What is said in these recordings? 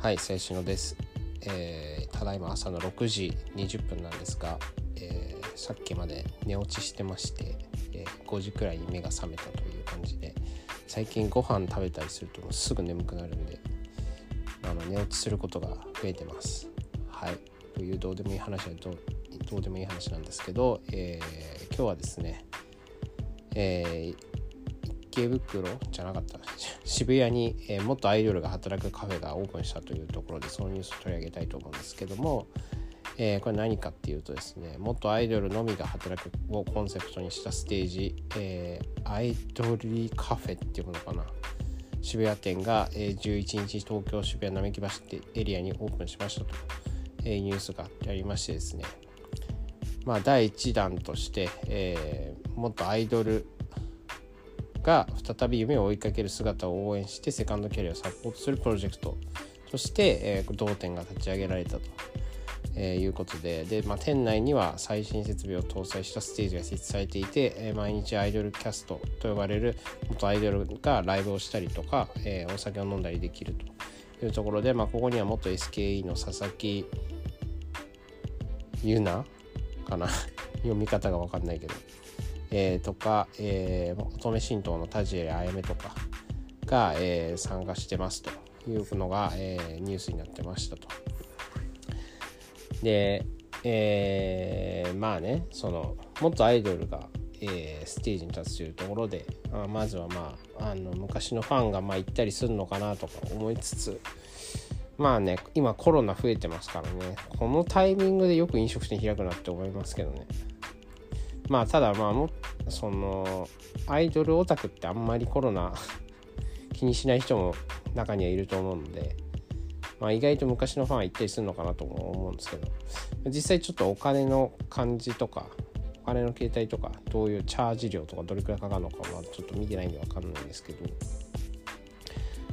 はい、最新のです。えーただいま朝の6時20分なんですが、えーさっきまで寝落ちしてまして、えー5時くらいに目が覚めたという感じで、最近ご飯食べたりするともうすぐ眠くなるんで、あの寝落ちすることが増えてます。はい、というどうでもいい話はどうでもいい話なんですけど、え今日はですね、えー池袋じゃなかった渋谷に、え元アイドルが働くカフェがオープンしたというところでそのニュースを取り上げたいと思うんですけども、えーこれ何かっていうとですね元アイドルのみが働くをコンセプトにしたステージ、えーアイドリーカフェっていうものかな。渋谷店が、え11日東京渋谷並木橋ってエリアにオープンしましたと、えーニュースがありましてですね。まあ第1弾として、えー元アイドルが再び夢を追いかける姿を応援してセカンドキャリアをサポートするプロジェクト。として、えー同店が立ち上げられたと、えーいうことで。で、まあ、店内には最新設備を搭載したステージが設置されていて、えー毎日アイドルキャストと呼ばれる元アイドルがライブをしたりとか、えーお酒を飲んだりできると。いうところで、まあ、ここには元 SKE の佐々木優奈かな？読み方が分かんないけど。えーとか、えー、乙女神道の田尻あやめとかが、えー参加してますというのが、えーニュースになってましたと。で、えーまあねその元アイドルが、えーステージに立つというところで、あまずはまああの昔のファンがまあ行ったりするのかなとか思いつつまあね今コロナ増えてますからねこのタイミングでよく飲食店開くなって思いますけどね。まあただまあもそのアイドルオタクってあんまりコロナ 気にしない人も中にはいると思うので、まあ、意外と昔のファンは行ったりするのかなとも思うんですけど実際ちょっとお金の感じとかお金の形態とかどういうチャージ料とかどれくらいかかるのかはちょっと見てないんで分かんないんですけど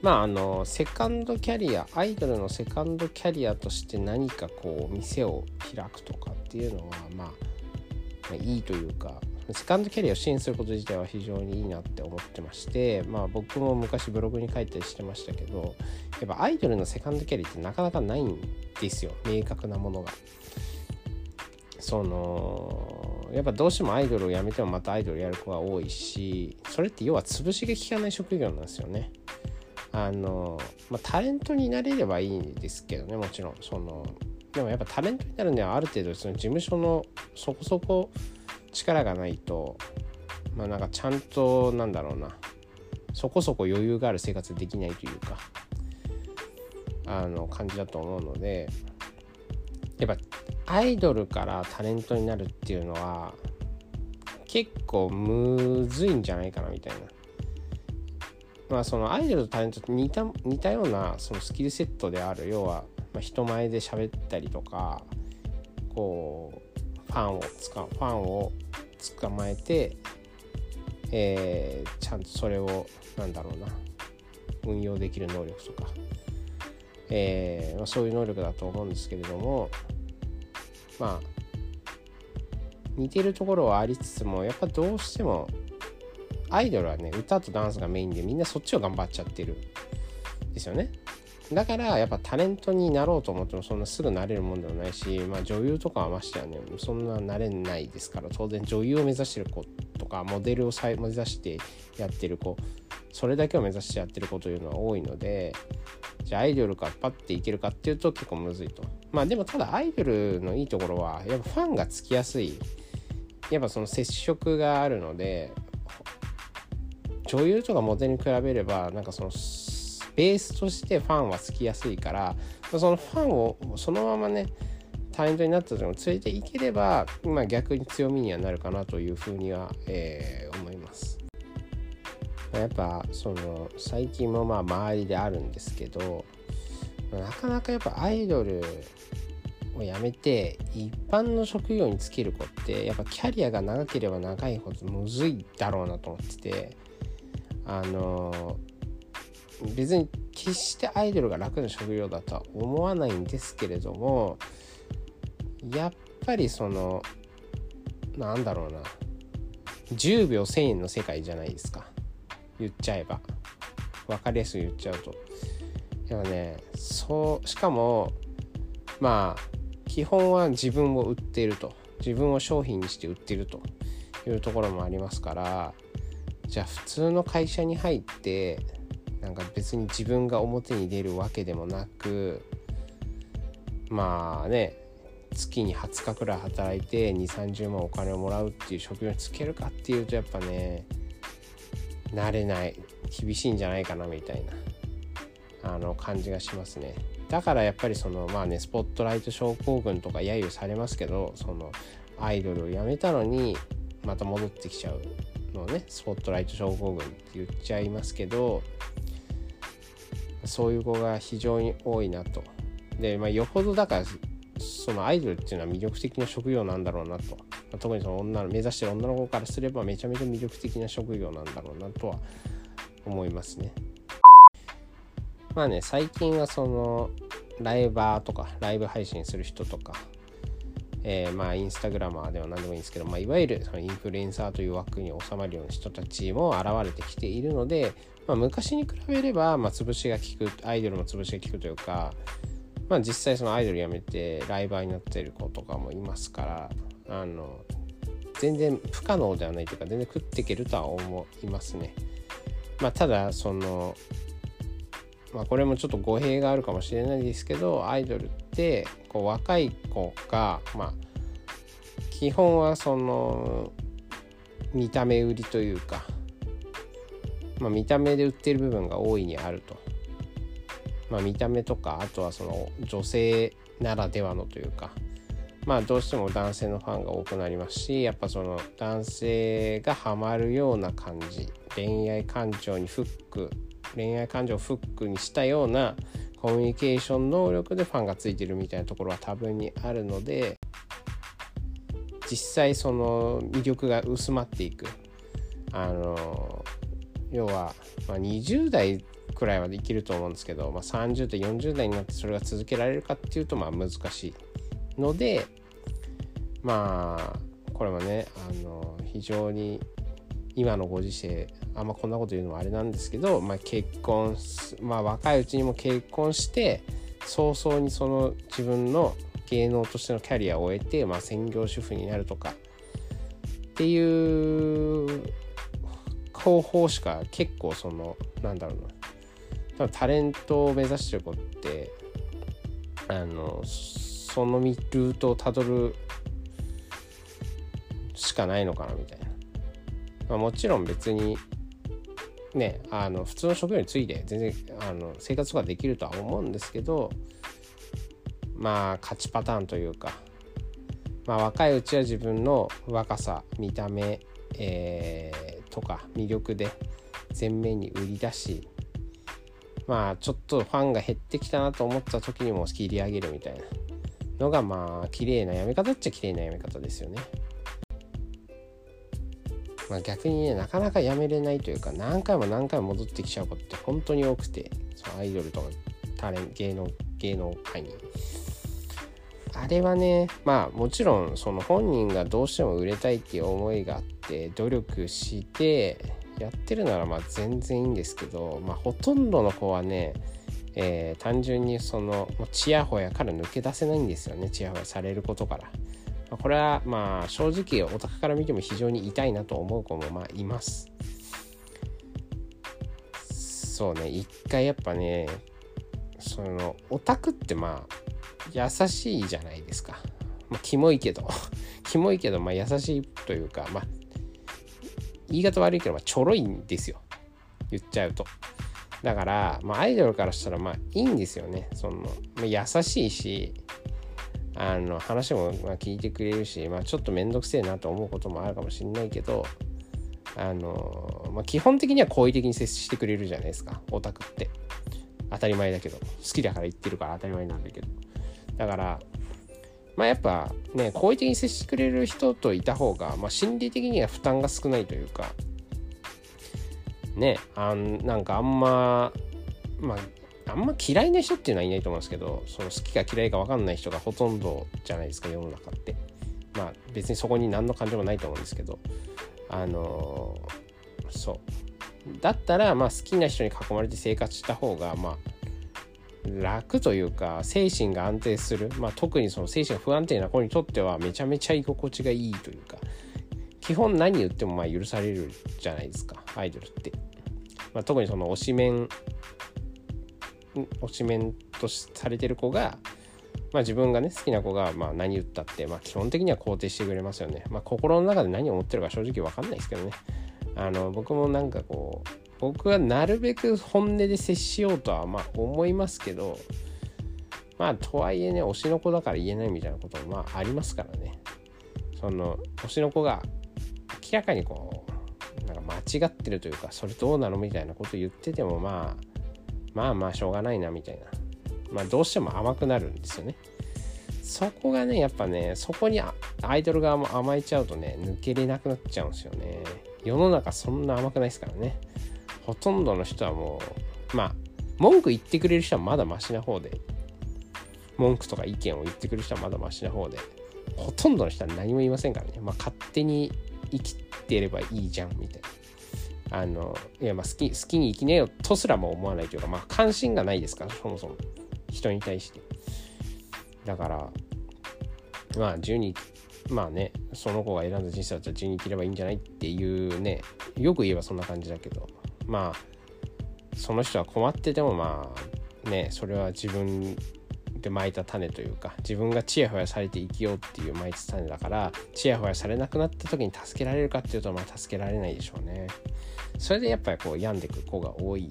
まああのセカンドキャリアアイドルのセカンドキャリアとして何かこう店を開くとかっていうのはまあ、いいというかセカンドキャリアを支援すること自体は非常にいいなって思ってましてまあ僕も昔ブログに書いたりしてましたけどやっぱアイドルのセカンドキャリアってなかなかないんですよ明確なものが。そのやっぱどうしてもアイドルを辞めてもまたアイドルやる子が多いしそれって要は潰しが効かない職業なんですよね。あのまあ、タレントになれればいいんですけどねもちろんそのでもやっぱタレントになるにはある程度その事務所のそこそこ力がないとまあなんかちゃんとなんだろうなそこそこ余裕がある生活できないというかあの感じだと思うのでやっぱアイドルからタレントになるっていうのは結構むずいんじゃないかなみたいな。まあそのアイドルとタレントと似た似たようなそのスキルセットである要はまあ人前で喋ったりとかこうファンをつかファンを捕まえて、えーちゃんとそれをなんだろうな運用できる能力とか、えーまあ、そういう能力だと思うんですけれどもまあ似てるところはありつつもやっぱどうしてもアイドルはね歌とダンスがメインでみんなそっちを頑張っちゃってるですよね。だからやっぱタレントになろうと思ってもそんなすぐなれるもんでもないし、まあ、女優とかはましてはねそんななれないですから当然女優を目指してる子とかモデルを目指してやってる子それだけを目指してやってる子というのは多いのでじゃあアイドルからパッていけるかっていうと結構むずいと。まあでもただアイドルのいいところはやっぱファンがつきやすい。やっぱその接触があるので女優とかモデルに比べればなんかそのベースとしてファンはつきやすいからそのファンをそのままねタレントになった時も連れていければ、まあ、逆に強みにはなるかなというふうには、えー思います。やっぱその最近もまあ周りであるんですけどなかなかやっぱアイドルを辞めて一般の職業に就ける子ってやっぱキャリアが長ければ長いほどむずいだろうなと思っててあの別に決してアイドルが楽な職業だとは思わないんですけれどもやっぱりそのなんだろうな。10秒1000円の世界じゃないですか。言っちゃえば。分かりやすく言っちゃうと。でもねそうしかもまあ基本は自分を売っていると。自分を商品にして売っていると。いうところもありますから。じゃあ普通の会社に入ってなんか別に自分が表に出るわけでもなくまあね月に20日くらい働いて2 3 0万お金をもらうっていう職業に就けるかっていうとやっぱね慣れない厳しいんじゃないかなみたいなあの感じがしますね。だからやっぱりそのまあねスポットライト症候群とか揶揄されますけどそのアイドルを辞めたのにまた戻ってきちゃう。のねスポットライト症候群って言っちゃいますけどそういう子が非常に多いなと。で、まあ、よほどだからそのアイドルっていうのは魅力的な職業なんだろうなとま。特にその女の目指してる女の子からすればめちゃめちゃ魅力的な職業なんだろうなとは思いますね。まあね最近はそのライバーとかライブ配信する人とか、えー、まあインスタグラマーでは何でもいいんですけど、まあ、いわゆるそのインフルエンサーという枠に収まるような人たちも現れてきているので、まあ、昔に比べれば、まあ、潰しが効くアイドルも潰しが効くというか、まあ、実際そのアイドル辞めてライバーになってる子とかもいますからあの全然不可能ではないというか全然食っていけるとは思いますね。まあ、ただそのまあ、これもちょっと語弊があるかもしれないですけどアイドルってこう若い子がまあ基本はその見た目売りというか、まあ、見た目で売ってる部分が大いにあると、まあ、見た目とかあとはその女性ならではのというかまあどうしても男性のファンが多くなりますしやっぱその男性がハマるような感じ恋愛感情にフック恋愛感情をフックにしたようなコミュニケーション能力でファンがついてるみたいなところは多分にあるので実際その魅力が薄まっていく。あの要は、まあ、20代くらいはできると思うんですけど、まあ、30代40代になってそれが続けられるかっていうとまあ難しいのでまあこれもねあの非常に今のご時世あんまこんなこと言うのもあれなんですけど、まあ、結婚まあ若いうちにも結婚して早々にその自分の芸能としてのキャリアを終えて、まあ、専業主婦になるとかっていう方法しか結構そのなんだろうな。多分タレントを目指してる子ってあのそのルートをたどるしかないのかなみたいな、まあ、もちろん別にねあの普通の職業について全然あの生活とかできるとは思うんですけどまあ勝ちパターンというか、まあ、若いうちは自分の若さ見た目、えー、とか魅力で前面に売り出しまあちょっとファンが減ってきたなと思った時にも切り上げるみたいなのがまあ綺麗なやめ方っちゃ綺麗なやめ方ですよね。まあ、逆にねなかなかやめれないというか何回も何回も戻ってきちゃうことって本当に多くてそのアイドルとかタレン芸能芸能界に。あれはねまあもちろんその本人がどうしても売れたいっていう思いがあって努力してやってるならまあ全然いいんですけど、まあ、ほとんどの子はね、えー、単純にそのちやほやから抜け出せないんですよねちやほやされることから。これはまあ正直オタクから見ても非常に痛いなと思う子もまあいます。そうね一回やっぱねそのオタクってまあ優しいじゃないですか。まあ、キモいけど キモいけどまあ優しいというかまあ言い方悪いけどまあちょろいんですよ言っちゃうと。だから、まあ、アイドルからしたらまあいいんですよね。そのまあ、優しいしあの話もま聞いてくれるし、まあ、ちょっと面倒くせえなと思うこともあるかもしれないけどあの、まあ、基本的には好意的に接してくれるじゃないですかオタクって。当たり前だけど。好きだから言ってるから当たり前なんだけど。だからまあやっぱね好意的に接してくれる人といた方が、まあ、心理的には負担が少ないというか。ねあんなんかあんままああんま嫌いな人っていうのはいないと思うんですけどその好きか嫌いか分かんない人がほとんどじゃないですか世の中って。まあ別にそこに何の感情もないと思うんですけど。あのー、そう。だったらまあ好きな人に囲まれて生活した方がまあ楽というか精神が安定する、まあ、特にその精神が不安定な子にとってはめちゃめちゃ居心地がいいというか。基本何言ってもまあ許されるじゃないですかアイドルって、まあ、特にその推しメン推しメンとされてる子が、まあ、自分がね好きな子がまあ何言ったって、まあ、基本的には肯定してくれますよね、まあ、心の中で何を思ってるか正直分かんないですけどね。あの僕もなんかこう僕はなるべく本音で接しようとはまあ思いますけどまあとはいえね推しの子だから言えないみたいなこともまあありますからね。その推しの子が明らかにこうなんか間違ってるというかそれどうなのみたいなこと言っててもまあまあまあしょうがないなみたいな。まあどうしても甘くなるんですよね。そこがねやっぱねそこにアイドル側も甘えちゃうとね抜けれなくなっちゃうんですよね。世の中そんな甘くないですからね。ほとんどの人はもうまあ文句言ってくれる人はまだマシな方で。文句とか意見を言ってくれる人はまだマシな方で。ほとんどの人は何も言いませんからね。まあ勝手に生きてればいいじゃんみたいな。あのいやまあ好き好きに生きねえよとすらも思わないというかまあ関心がないですからそもそも。人に対して。だからまあ自由にまあねその子が選んだ人生だったら自由に生きればいいんじゃないっていうねよく言えばそんな感じだけど。まあその人は困っててもまあねそれは自分で巻いた種というか自分がちやほやされて生きようっていう巻いた種だからちやほやされなくなった時に助けられるかっていうとまあ助けられないでしょうね。それでやっぱりこう病んでく子が多い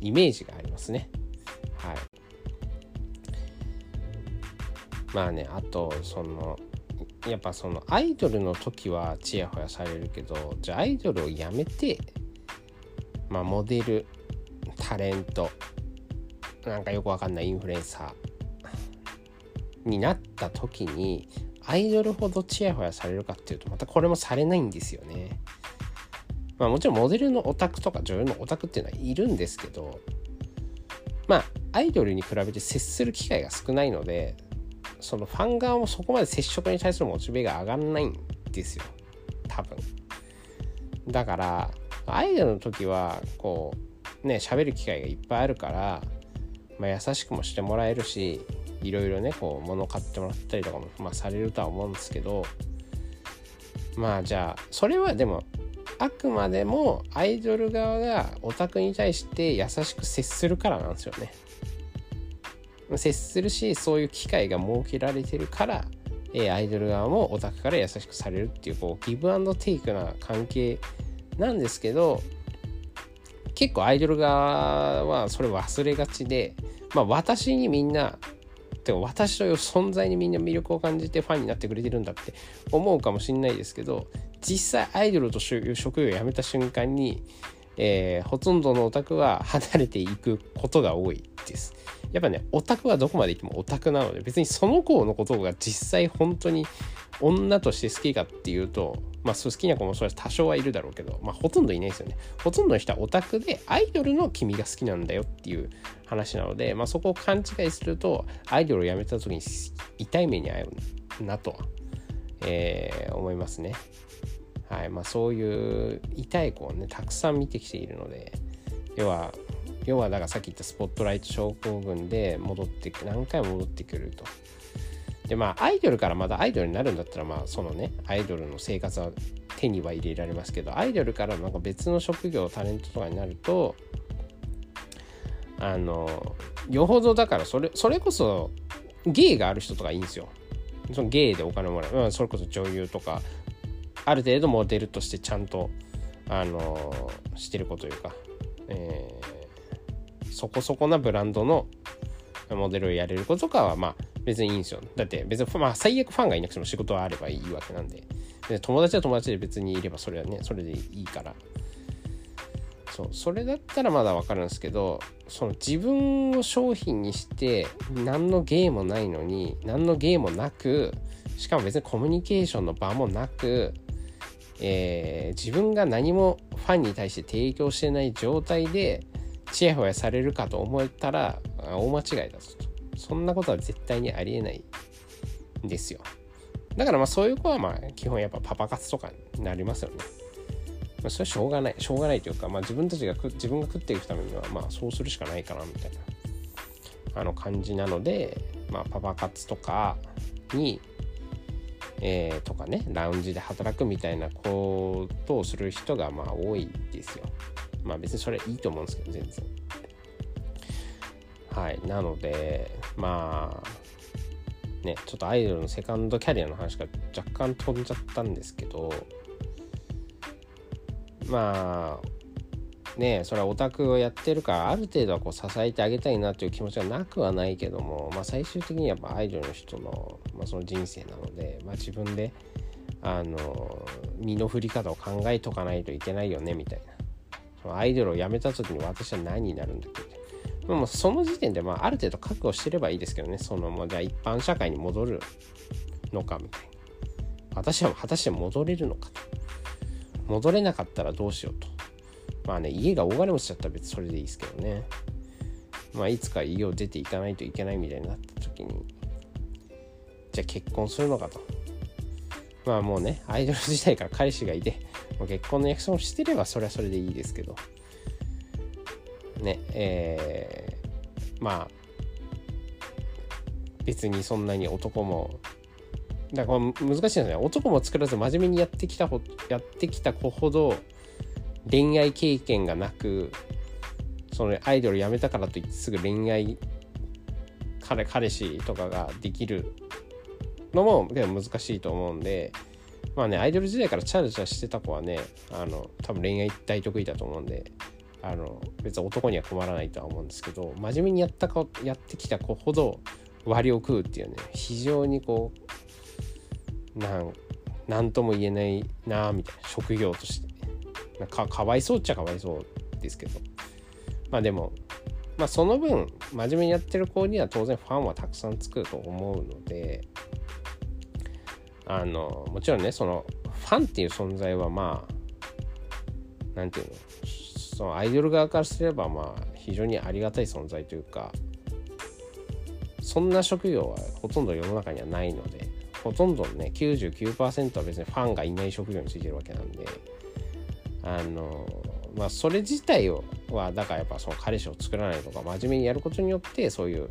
イメージがありますね。はい。まあねあとそのやっぱそのアイドルの時はちやほやされるけどじゃあアイドルをやめてまあ、モデルタレントなんかよくわかんないインフルエンサーになった時にアイドルほどチヤホヤされるかっていうとまたこれもされないんですよね。まあもちろんモデルのオタクとか女優のオタクっていうのはいるんですけどまあアイドルに比べて接する機会が少ないのでそのファン側もそこまで接触に対するモチベが上がんないんですよ多分。だからアイドルの時はこうね喋る機会がいっぱいあるから、まあ、優しくもしてもらえるしいろいろねこう物買ってもらったりとかも、まあ、されるとは思うんですけどまあじゃあそれはでもあくまでもアイドル側がオタクに対して優しく接するからなんですよね。接するしそういう機会が設けられてるから、アイドル側もオタクから優しくされるっていうこうギブアンドテイクな関係なんですけど結構アイドル側はそれ忘れがちで、まあ、私にみんなてか私という存在にみんな魅力を感じてファンになってくれてるんだって思うかもしれないですけど実際アイドルと職業を辞めた瞬間に、えー、ほとんどのオタクは離れていくことが多いです。やっぱねオタクはどこまで行ってもオタクなので別にその子のことが実際本当に女として好きかっていうとまあ好きな子もそれ多少はいるだろうけどまあほとんどいないですよね。ほとんどの人はオタクでアイドルの君が好きなんだよっていう話なのでまあそこを勘違いするとアイドルを辞めた時に痛い目に遭うなとは、えー、思いますね。はい。まあそういう痛い子をねたくさん見てきているので要は要はだからさっき言ったスポットライト症候群で戻って何回も戻ってくると。でまあアイドルからまだアイドルになるんだったらまあそのねアイドルの生活は手には入れられますけどアイドルからなんか別の職業タレントとかになるとあのよほどだからそれそれこそ芸がある人とかいいんですよ。その芸でお金もらう、まあ、それこそ女優とかある程度モデルとしてちゃんとあのしてる子とというか、えーそこそこなブランドのモデルをやれる子とかはまあ別にいいんですよ。だって別にまあ最悪ファンがいなくても仕事はあればいいわけなんで。で友達は友達で別にいればそれはね、それでいいから。そう、それだったらまだわかるんですけど、その自分を商品にして何の芸もないのに、何の芸もなく、しかも別にコミュニケーションの場もなく、えー、自分が何もファンに対して提供してない状態でちやほやされるかと思ったら大間違いだぞと。そんなことは絶対にありえないんですよ。だからまあそういう子はまあ基本やっぱパパ活とかになりますよね。まあ、それはしょうがない。しょうがないというか、まあ自分たちが自分が食っていくためにはまあそうするしかないかなみたいなあの感じなので、まあ、パパ活とかに、えー、とかねラウンジで働くみたいなことをする人がまあ多いですよ。まあ別にそれいいと思うんですけど全然。はい。なのでまあねちょっとアイドルのセカンドキャリアの話が若干飛んじゃったんですけどまあねそれはオタクをやってるからある程度はこう支えてあげたいなという気持ちはなくはないけども、まあ、最終的にやっぱアイドルの人の,、まあその人生なので、まあ、自分であの身の振り方を考えとかないといけないよねみたいな。そのアイドルを辞めた時に私は何になるんだっけもうその時点でまあある程度覚悟してればいいですけどね。そのもうじゃあ一般社会に戻るのかみたいな。私は果たして戻れるのかと。戻れなかったらどうしようと。まあね、家が大金持ちだったら別にそれでいいですけどね。まあ、いつか家を出ていかないといけないみたいになった時に、じゃあ結婚するのかと。まあもうね、アイドル時代から彼氏がいて、もう結婚の約束をしてればそれはそれでいいですけど、ね、えー、まあ、別にそんなに男も、だから難しいですね。男も作らず真面目にやってきたやってきた子ほど、恋愛経験がなくそのアイドル辞めたからといってすぐ恋愛彼彼氏とかができるのも難しいと思うんでまあねアイドル時代からチャラチャラしてた子はねあの多分恋愛大得意だと思うんであの別に男には困らないとは思うんですけど真面目にやった子やってきた子ほど割を食うっていうね非常にこうなんなんとも言えないなみたいな職業として。かかわいそうっちゃかわいそうですけど。まあでもまあその分真面目にやってる子には当然ファンはたくさんつくと思うのであのもちろんねそのファンっていう存在はまあ何て言うのそのアイドル側からすればまあ非常にありがたい存在というかそんな職業はほとんど世の中にはないのでほとんどね99%は別にファンがいない職業についてるわけなんであのまあそれ自体はだからやっぱその彼氏を作らないとか真面目にやることによってそういう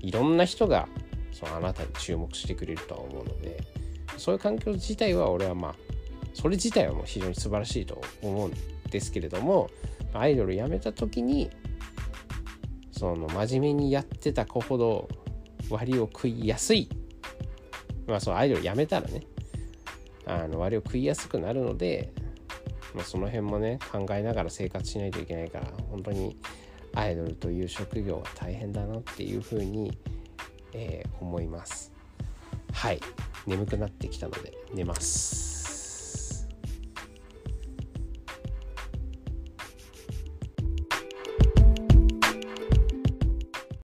いろんな人がそのあなたに注目してくれるとは思うのでそういう環境自体は俺はまあそれ自体はもう非常に素晴らしいと思うんですけれどもアイドル辞めた時にその真面目にやってた子ほど割を食いやすい。まあそのアイドル辞めたらねあの割を食いやすくなるのでまあ、その辺もね考えながら生活しないといけないから本当にアイドルという職業は大変だなっていうふうに、えー、思います。はい。眠くなってきたので寝ます。